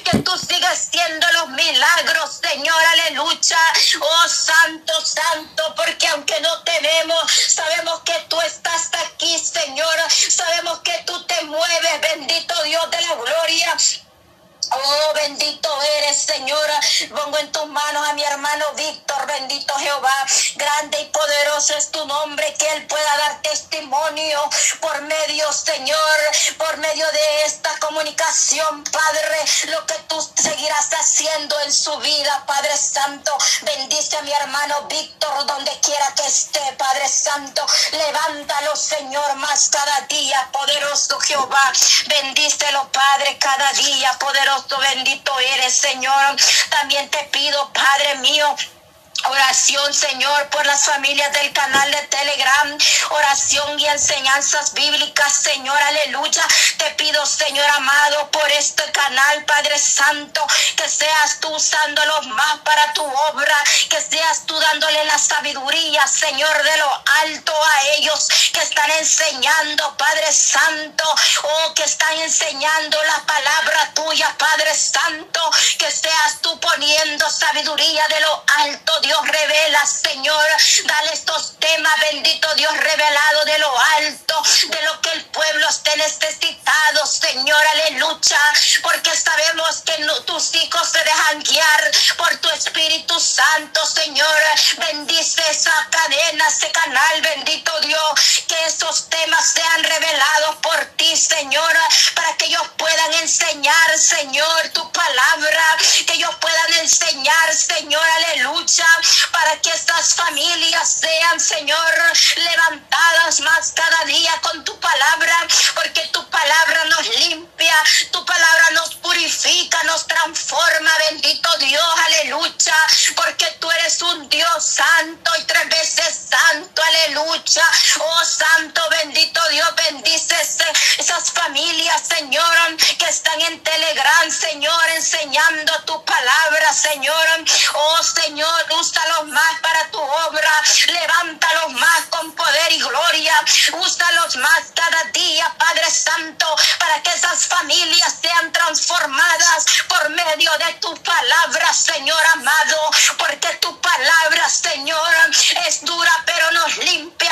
que tú sigues siendo los milagros, Señor, aleluya. Oh Santo, Santo, porque aunque no te vemos, sabemos que tú estás aquí, Señor. Sabemos que tú te mueves, bendito Dios de la gloria. Oh, bendito eres, Señora. Pongo en tus manos a mi hermano Víctor, bendito Jehová. Grande y poderoso es tu nombre, que Él pueda dar testimonio por medio, Señor, por medio de esta comunicación, Padre, lo que tú seguirás haciendo en su vida, Padre Santo. Bendice a mi hermano Víctor, donde quiera que esté, Padre Santo. Levántalo, Señor, más cada día, poderoso Jehová. Bendícelo, Padre, cada día, poderoso bendito eres, Señor. También te pido, Padre mío, Oración, Señor, por las familias del canal de Telegram. Oración y enseñanzas bíblicas, Señor, aleluya. Te pido, Señor amado, por este canal, Padre Santo, que seas tú usándolos más para tu obra, que seas tú dándole la sabiduría, Señor, de lo alto a ellos que están enseñando, Padre Santo, oh, que están enseñando la palabra tuya, Padre Santo, que seas tú poniendo sabiduría de lo alto, Dios Dios revela, Señor. Dale estos temas, bendito Dios revelado de lo alto, de lo que el pueblo esté necesitado, Señor, aleluya. Porque sabemos que tus hijos se dejan guiar por tu Espíritu Santo, Señor. Bendice esa cadena, ese canal, bendito Dios. Que esos temas sean revelados por ti, Señor, para que ellos puedan enseñar, Señor, tu palabra. Que ellos puedan enseñar, Señor, aleluya para que estas familias sean, Señor, levantadas más cada día con tu palabra, porque tu palabra nos limpia, tu palabra nos purifica, nos transforma, bendito Dios, aleluya, porque tú eres un Dios santo y tres veces santo, aleluya. Oh santo, bendito Dios, bendice esas familias, Señor, que están en Telegram, Señor, enseñando tu palabra, Señor. Oh Señor, úsalos más para tu obra, levántalos más con poder y gloria, úsalos más cada día, Padre Santo, para que esas familias sean transformadas por medio de tu palabra, Señor amado, porque tu palabra, Señor, es dura, pero nos limpia,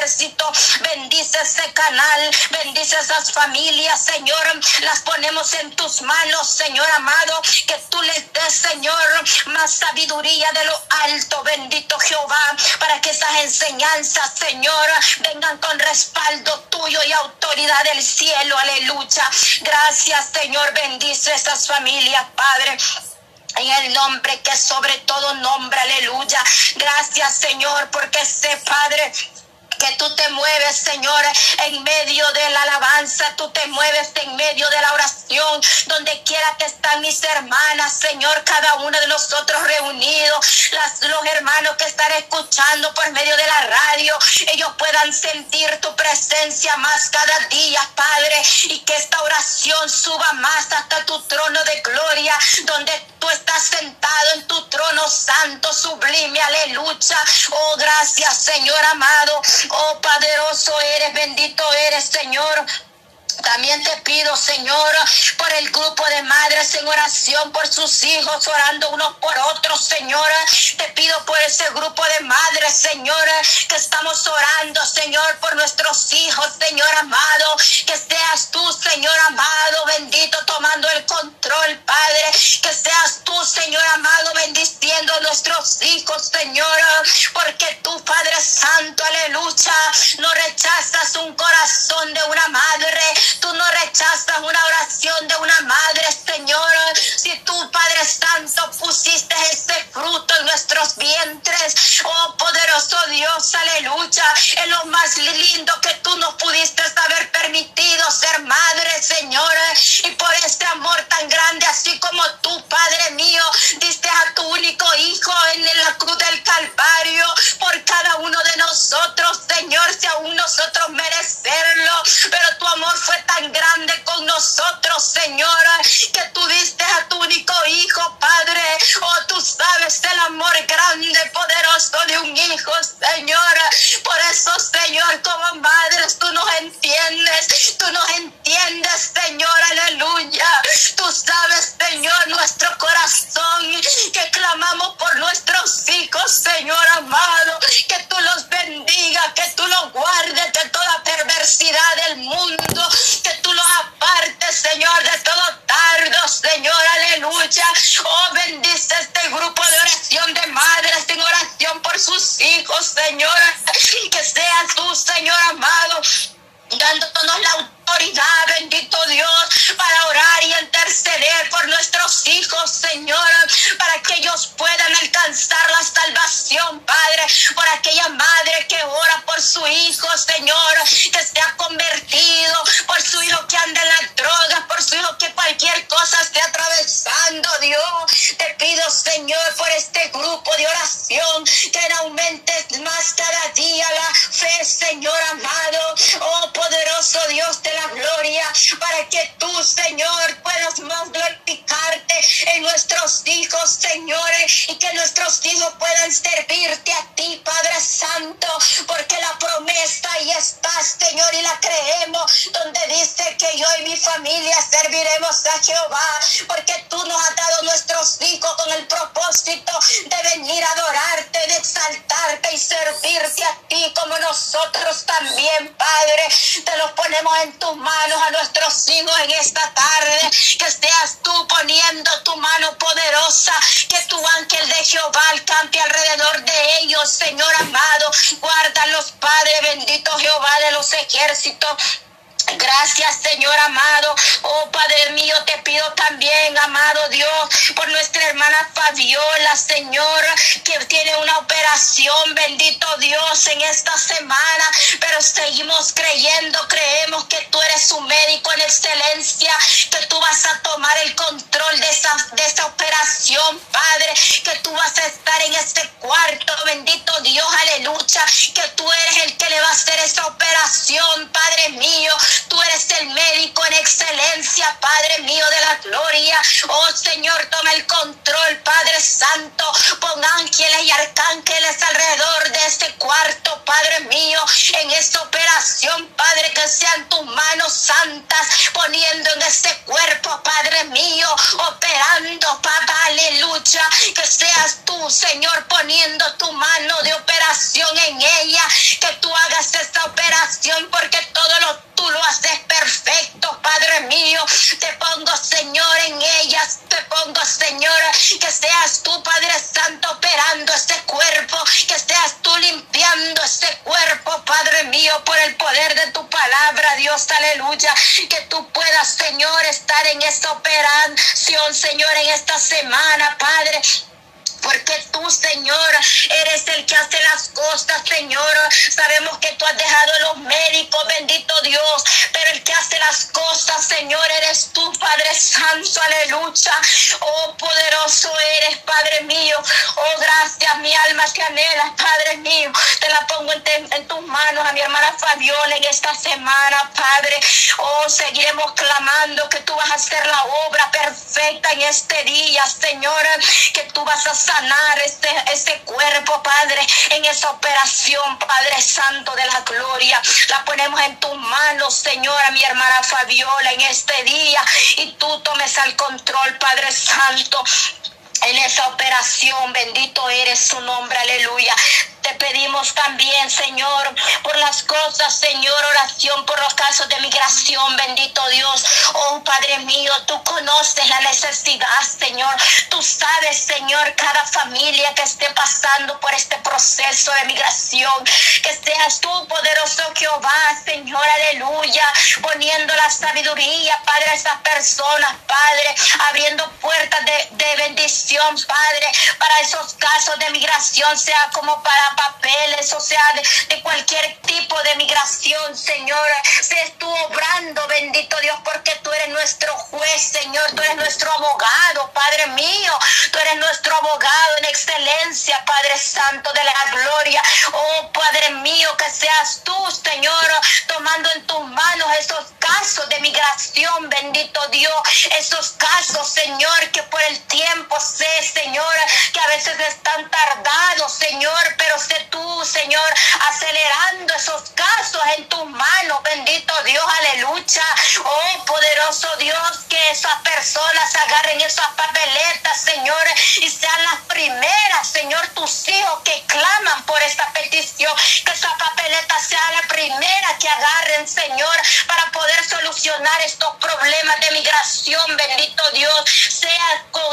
los ejércitos, bendice ese canal, bendice esas familias, Señor, las ponemos en tus manos, Señor amado, que tú les des, Señor, más sabiduría de lo alto, bendito Jehová, para que esas enseñanzas, Señor, vengan con respaldo tuyo y autoridad del cielo, aleluya. Gracias, Señor, bendice estas familias, Padre. En el nombre que sobre todo nombre, aleluya. Gracias, Señor, porque sé, Padre, tú te mueves, Señor, en medio de la alabanza, tú te mueves en medio de la oración, donde quiera que están mis hermanas, Señor, cada uno de nosotros reunidos, los hermanos que están escuchando por medio de la radio, ellos puedan sentir tu presencia más cada día, Padre, y que esta oración suba más hasta tu trono de gloria, donde tú estás sentado en tu trono santo, sublime, aleluya. Oh, gracias, Señor amado. Oh, poderoso eres, bendito eres, Señor. También te pido, Señor, por el grupo de madres en oración, por sus hijos, orando unos por otros, Señor. Te pido por ese grupo de madres, Señor, que estamos orando, Señor, por nuestros hijos, Señor amado. Que seas tú, Señor amado, bendito, tomando el control, Padre. Que seas tú, Señor amado, bendiciendo a nuestros hijos, Señor. Porque tú, Padre Santo, aleluya, no rechazas un corazón de una madre Tú no rechazas una oración de una madre, Señor. Si tú, Padre Santo, pusiste ese fruto en nuestros vientres, oh poderoso Dios, aleluya. Es lo más lindo que tú nos pudiste haber permitido ser madre, Señor. Y por este amor tan grande, así como tú, Padre mío, diste a tu único Hijo en la cruz del Calvario por cada uno de nosotros, Señor, si aún nosotros merecerlo. Fue tan grande con nosotros, Señora, que tú diste a tu único hijo, tú sabes el amor grande, poderoso de un hijo, Señora. Por eso, Señor, como madres, tú nos entiendes, tú nos entiendes, Señor, aleluya. Tú sabes, Señor, nuestro corazón, que clamamos por nuestros hijos, Señor amado, que tú los bendiga, que tú los guardes de toda perversidad del mundo, que tú los apartes, Señor, de todo tardo, Señor, aleluya. Oh, bendice dándonos la autoridad, bendito Dios, para orar y interceder por nuestros hijos, Señor, para que ellos puedan alcanzar la salvación, Padre, por aquella madre que ora por su hijo, Señor, que se ha convertido, por su hijo que anda en las drogas, por su hijo que cualquier cosa esté atravesando, Dios. Te pido, Señor, por este grupo de oración, que aumentes más cada día la fe, Señor amado. Que señores, y que nuestros hijos puedan servirte a ti, Padre Santo, porque la promesa ahí está, Señor, y la creemos, donde dice que yo y mi familia serviremos a Jehová, porque tú nos has dado nuestros hijos con el propósito de venir a adorarte, de exaltarte y servirte a ti como nosotros también, Padre. Te los ponemos en tu manos a nuestros hijos en esta tarde. Que seas tú poniendo tu mano poderosa. Que tu ángel de Jehová alcance alrededor de ellos, Señor amado. Guárdalos, Padre bendito Jehová de los ejércitos. Gracias, Señor amado. Oh Padre mío, te pido también, amado Dios, por nuestra hermana Fabiola, Señor, que tiene una operación, bendito Dios, en esta semana. Pero seguimos creyendo, creemos que tú eres su médico en excelencia, que tú vas a tomar el control de esa, de esa operación, Padre, que tú vas a estar en este cuarto, bendito Dios, aleluya, que tú eres el que le va a hacer esa operación, Padre mío. Tú eres el médico en excelencia, Padre mío de la gloria. Oh Señor, toma el control, Padre Santo. Pon ángeles y arcángeles alrededor de este cuarto, Padre mío, en esta operación, Padre, que sean tus manos santas poniendo en este cuerpo, Padre mío, operando, Papá, aleluya. Que seas tú, Señor, poniendo tu mano de operación en ella. Que tú hagas esta operación porque todo lo tú lo haces perfecto, Padre mío. Te pongo, Señor, en ellas. Te pongo, Señor, que seas tú, Padre Santo, operando este cuerpo. Que seas tú limpiando este cuerpo, Padre mío, por el poder de tu palabra, Dios, aleluya. Que tú puedas, Señor, estar en esta operación, Señor, en esta semana, Padre. Porque tú, Señor, eres el que hace las cosas, Señor. Sabemos que tú has dejado los médicos, bendito Dios. Pero el que hace las cosas, Señor, eres tú, Padre Santo, aleluya. Oh, poderoso eres, Padre mío. Oh, gracias, mi alma te anhela, Padre mío. Te la pongo en, en tus manos a mi hermana Fabiola en esta semana, Padre. Oh, seguiremos clamando que tú vas a hacer la obra perfecta en este día, Señor. Que tú vas a este, este cuerpo, Padre, en esa operación, Padre Santo de la gloria. La ponemos en tus manos, Señora, mi hermana Fabiola, en este día. Y tú tomes al control, Padre Santo en esa operación. Bendito eres su nombre, aleluya. Te pedimos también, Señor, por las cosas, Señor, oración por los casos de migración, bendito Dios. Oh, Padre mío, tú conoces la necesidad, Señor. Tú sabes, Señor, cada familia que esté pasando por este proceso de migración. Que seas tú, poderoso Jehová, Señor, aleluya, poniendo la sabiduría, Padre, a esas personas, Padre, abriendo puertas de, Padre, para esos casos de migración, sea como para papeles, o sea, de, cualquier tipo de migración, Señor. Se estuvo obrando, bendito Dios, porque tú eres nuestro juez, Señor. Tú eres nuestro abogado, Padre mío. Tú eres nuestro abogado en excelencia, Padre Santo de la gloria. Oh, Padre mío, que seas tú, Señor, tomando en tus manos esos casos de migración, bendito Dios, esos casos, Señor, que por el tiempo Señor, que a veces están tardados, Señor, pero sé tú, Señor, acelerando esos casos en tus manos, bendito Dios, aleluya. Oh, poderoso Dios, que esas personas agarren esas papeletas, Señor, y sean las primeras, Señor, tus hijos que claman por esta petición, que esa papeleta sea la primera que agarren, Señor, para poder solucionar estos problemas de migración, bendito Dios, sea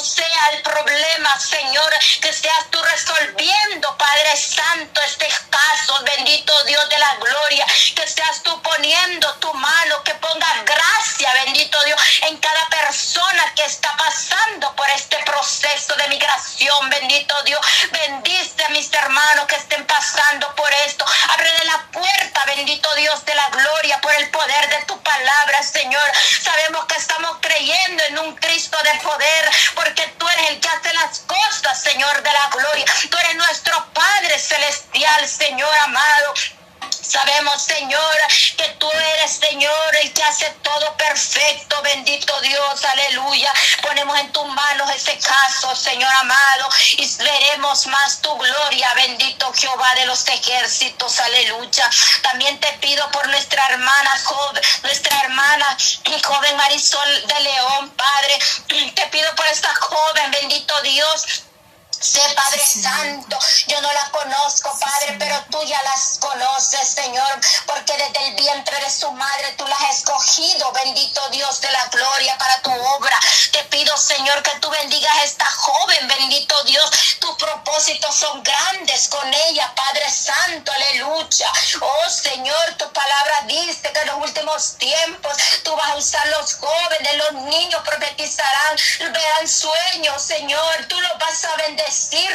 sea el problema, Señor, que seas tú resolviendo, Padre Santo, este caso, bendito Dios de la gloria, que seas tú poniendo tu mano, que ponga gracia, bendito Dios, en cada persona que está pasando por este proceso de migración, bendito Dios, bendice a mis hermanos que estén pasando Señor amado, y veremos más tu gloria. Bendito Jehová de los ejércitos, aleluya. También te pido por nuestra hermana joven, nuestra hermana joven Marisol de León, Padre. Te pido por esta joven, bendito Dios Sé Padre Santo, yo no la conozco, Padre, pero tú ya las conoces, Señor, porque desde el vientre de su madre tú las has escogido, bendito Dios de la gloria, para tu obra. Te pido, Señor, que tú bendigas a esta joven, bendito Dios. Tus propósitos son grandes con ella, Padre Santo, aleluya. Oh Señor, tu palabra dice que en los últimos tiempos tú vas a usar los jóvenes, los niños profetizarán, verán sueños, Señor, tú los vas a bendecir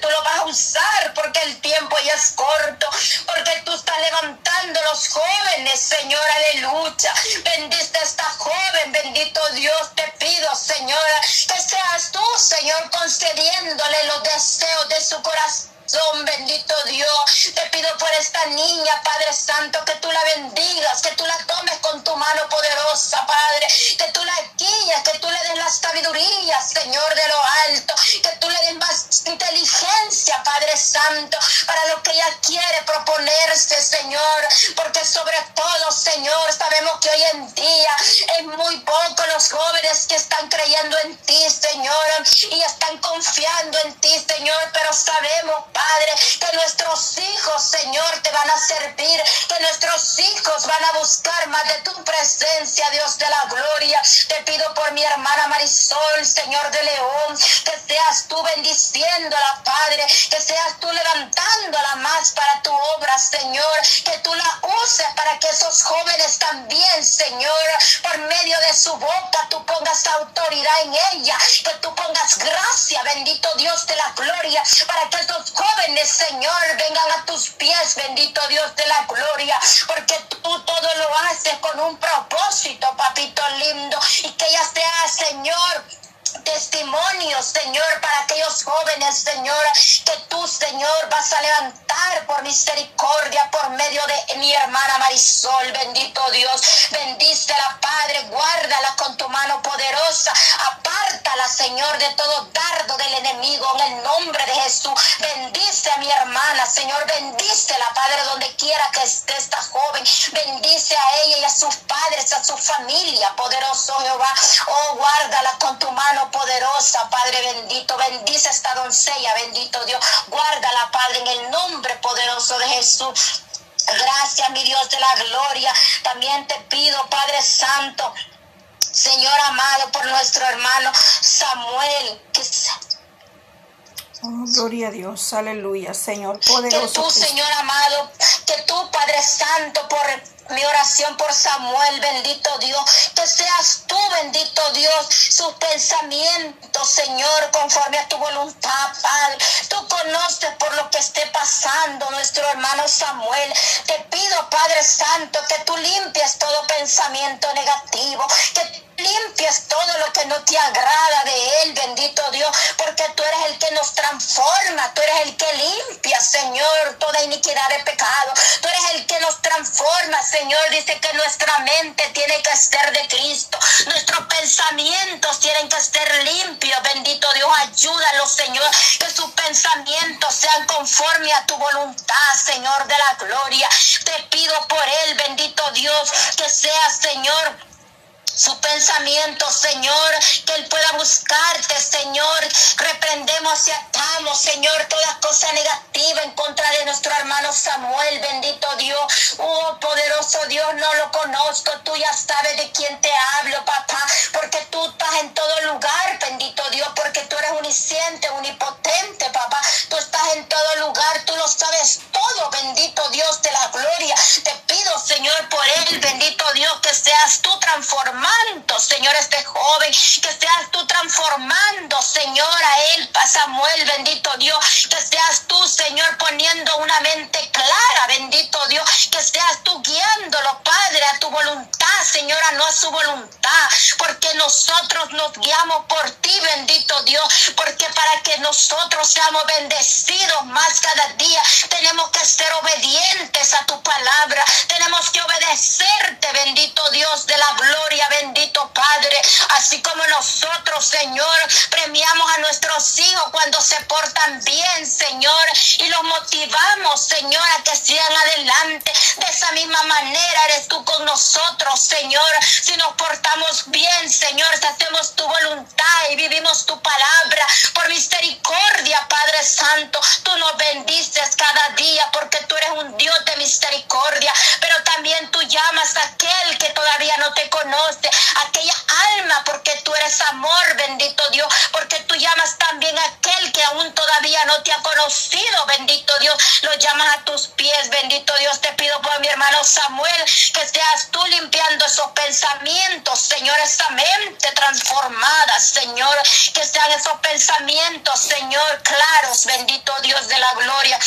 tú lo vas a usar porque el tiempo ya es corto, porque tú estás levantando los jóvenes, Señor, aleluya. Bendice a esta joven, bendito Dios, te pido, Señora, que seas tú, Señor, concediéndole los deseos de su corazón bendito Dios. Te pido por esta niña, Padre Santo, que tú la bendigas, que tú la tomes con tu mano poderosa, Padre. Que tú la guíes, que tú le des la sabiduría, Señor, de lo alto. Que tú le des más inteligencia, Padre Santo, para lo que ella quiere proponerse, Señor. Porque sobre todo, Señor, sabemos que hoy en día es muy poco los jóvenes que están creyendo en ti, Señor, y están confiando en ti, Señor, pero sabemos, Padre, que nuestros hijos, Señor, te van a servir, que nuestros hijos van a buscar más de tu presencia, Dios de la gloria. Te pido por mi hermana Marisol, Señor de León, que seas tú bendiciéndola, Padre, que seas tú levantándola más para tu obra, Señor, que tú la uses para que esos jóvenes también, Señor, por medio de su boca tú pongas autoridad en ella, que tú pongas gracia, bendito Dios de la gloria, para que esos jóvenes jóvenes, Señor, vengan a tus pies, bendito Dios de la gloria, porque tú todo lo haces con un propósito, papito lindo, y que ella sea, Señor, testimonio, Señor, para aquellos jóvenes, Señor, que tú, Señor, vas a levantar por misericordia por medio de mi hermana Marisol, bendito Dios. Bendícela, Padre, guárdala con tu mano poderosa. Apártala, Señor, de todo dardo del enemigo en el nombre de Jesús. Bendice a mi hermana, Señor, bendícela, Padre, donde quiera que esté esta joven. Bendice a ella y a sus padres, a su familia, poderoso Jehová. Oh, guárdala con tu mano poderosa, Padre bendito. Bendice esta doncella, bendito Dios. Guárdala, Padre, en el nombre poderoso de Jesús. Gracias, mi Dios de la gloria. También te pido, Padre Santo, Señor amado, por nuestro hermano Samuel, que Oh, gloria a Dios, aleluya, Señor poderoso. Que tú, Señor amado, que tú, Padre Santo, por mi oración por Samuel, bendito Dios, que seas tú, bendito Dios, sus pensamientos, Señor, conforme a tu voluntad, Padre. Tú conoces por lo que esté pasando nuestro hermano Samuel. Te pido, Padre Santo, que tú limpies todo pensamiento negativo, que limpies todo lo que no te agrada de Él, bendito Dios, porque tú eres el que nos transforma, tú eres el que limpia, Señor, toda iniquidad de pecado, tú eres el que nos transforma, Señor, dice que nuestra mente tiene que ser de Cristo, nuestros pensamientos tienen que ser limpios, bendito Dios, ayúdalo, Señor, que sus pensamientos sean conforme a tu voluntad, Señor de la gloria, te pido por Él, bendito Dios, que sea, Señor, su pensamiento, Señor, que Él pueda buscarte, Señor. Reprendemos y atamos, Señor, todas cosas negativas en contra de nuestro hermano Samuel, bendito Dios. Oh, poderoso Dios, no lo conozco, tú ya sabes de quién te hablo, papá, porque tú estás en todo lugar, bendito Dios, porque tú eres unisciente, unipotente, papá. Transformado Señor, este joven, que seas tú transformando, Señor, a él, Samuel, bendito Dios, que seas tú, Señor, poniendo una mente clara, bendito Dios, que seas tú guiándolo, Padre, a tu voluntad, Señora, no a su voluntad, porque nosotros nos guiamos por ti, bendito Dios, porque para que nosotros seamos bendecidos más cada día, tenemos que ser obedientes a tu palabra, tenemos que obedecerte, bendito Dios de la gloria, bendito Padre, así como nosotros, Señor, premiamos a nuestros hijos cuando se portan bien, Señor, y los motivamos, Señor, a que sigan adelante. De esa misma manera eres tú con nosotros, Señor. Si nos portamos bien, Señor, si hacemos tu voluntad y vivimos tu palabra, por misericordia, Padre Santo, tú nos bendices cada día porque tú eres un Dios de misericordia, pero también tú llamas a aquel que todavía no te conoce aquella alma, porque tú eres amor, bendito Dios, porque tú llamas también a aquel que aún todavía no te ha conocido, bendito Dios, lo llamas a tus pies, bendito Dios, te pido por mi hermano Samuel, que seas tú limpiando esos pensamientos, Señor, esa mente transformada, Señor, que sean esos pensamientos, Señor, claros, bendito Dios de la gloria.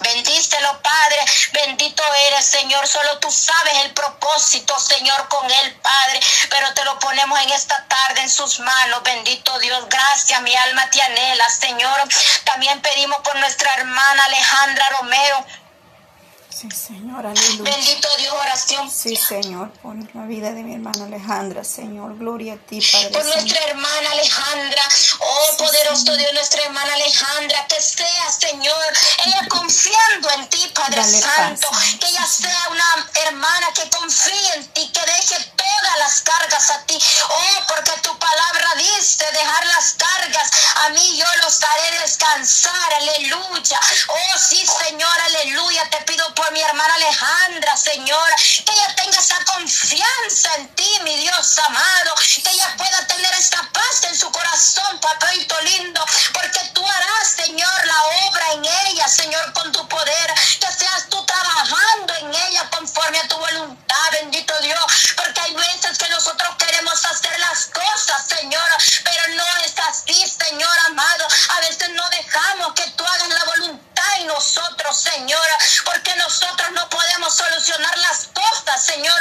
Bendícelo, Padre. Bendito eres, Señor. Solo tú sabes el propósito, Señor, con él, Padre. Pero te lo ponemos en esta tarde en sus manos. Bendito Dios. Gracias, mi alma te anhela, Señor. También pedimos por nuestra hermana Alejandra Romero. Sí, Señor, aleluya. Bendito Dios, oración. Sí, Señor, por la vida de mi hermana Alejandra, Señor. Gloria a ti, Padre. Por nuestra hermana Alejandra. Oh, poderoso Dios, nuestra hermana Alejandra. Que sea, Señor, ella confiando en ti, Padre Santo. que ella sea una hermana que confíe en ti, que deje todas las cargas a ti. Oh, porque tu palabra dice dejar las cargas. A mí yo los haré descansar. Aleluya. Oh, sí, Señor, aleluya. Te pido por mi hermana Alejandra, Señor, que ella tenga esa confianza en ti, mi Dios amado, que ella pueda tener esta paz en su corazón, papito lindo, porque tú harás, Señor, la obra en ella, Señor, con tu poder, que seas tú trabajando en ella conforme a tu voluntad, bendito Dios, porque hay veces que nosotros queremos hacer las cosas, Señor, pero no es así, Señor amado, a veces no dejamos que tú hagas la voluntad en nosotros, Señor, porque nosotros no podemos solucionar las cosas, Señor.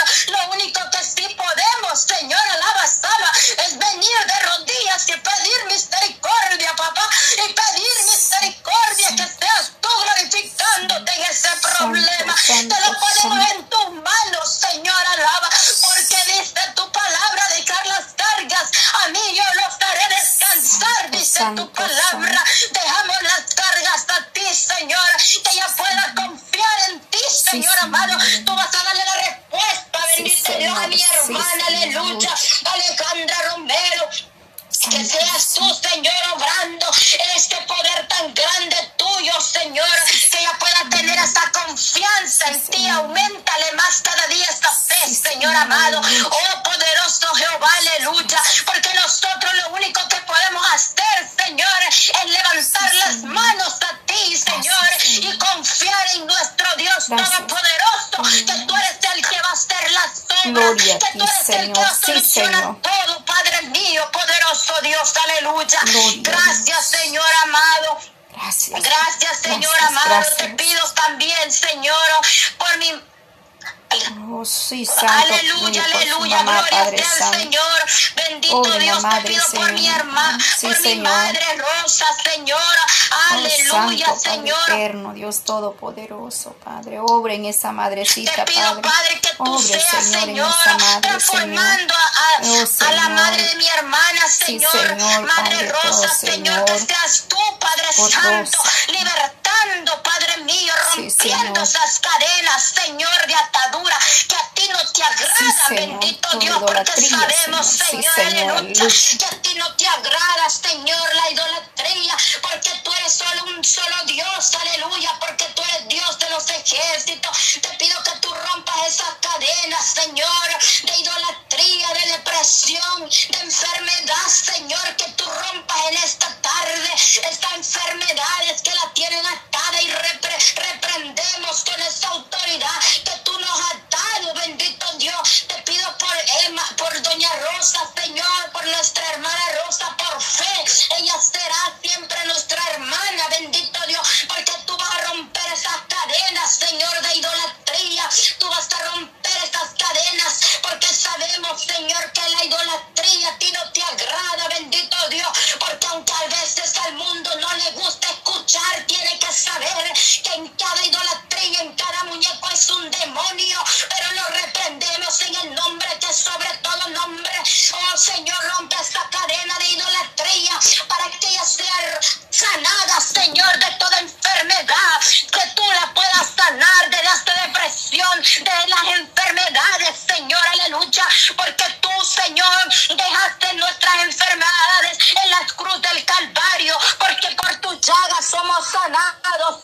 Hermana, aleluya, Alejandra Romero. Que seas tú, Señor, obrando este poder tan grande tuyo, Señor. Que ella pueda tener esa confianza en ti. Aumentale más cada día esta fe, Señor amado. Oh, poderoso Jehová, aleluya. Porque nosotros lo único que podemos hacer, Señor, es levantar las manos a ti, Señor. Y confiar en nuestro Dios todopoderoso. Que tú eres el que va a hacer las obras. Que tú eres el que va a solucionar todo, Padre mío, poderoso Dios, aleluya. Gracias, Señor amado. Gracias. Gracias, Señor Gracias, amado. gracias. Te pido también, Señor, por mi Oh, Oh, sí, santo. Aleluya, por aleluya, mamá, gloria Padre al Santo. Señor. Bendito la Dios, te madre, pido por Señor. mi hermana, Sí, por mi Señor. madre Rosa, Señora. Oh, Aleluya, Santo, Padre Señor. eterno, Dios todopoderoso, Padre. Obre en esa madrecita, Te pido, Padre. Padre, que tú Obre, seas, Señor, en Señor, esa madre, transformando a, a- Oh, a la Señor. madre de mi hermana, Sí, Señor. Señor, Madre Padre, Rosa, oh, Señor, que Señor. seas tú, Padre Por Santo, Rosa. Padre mío, Sí, rompiendo Señor. esas cadenas, Señor, de atadura, que a ti no te agrada, Sí, bendito toda Dios, porque sabemos, Señor. Sí, Señor, aleluya. que a ti no te agrada, Señor, la idolatría, porque tú eres solo un solo Dios, aleluya, porque tú eres Dios de los ejércitos. Te pido que tú rompas esas cadenas, Señor,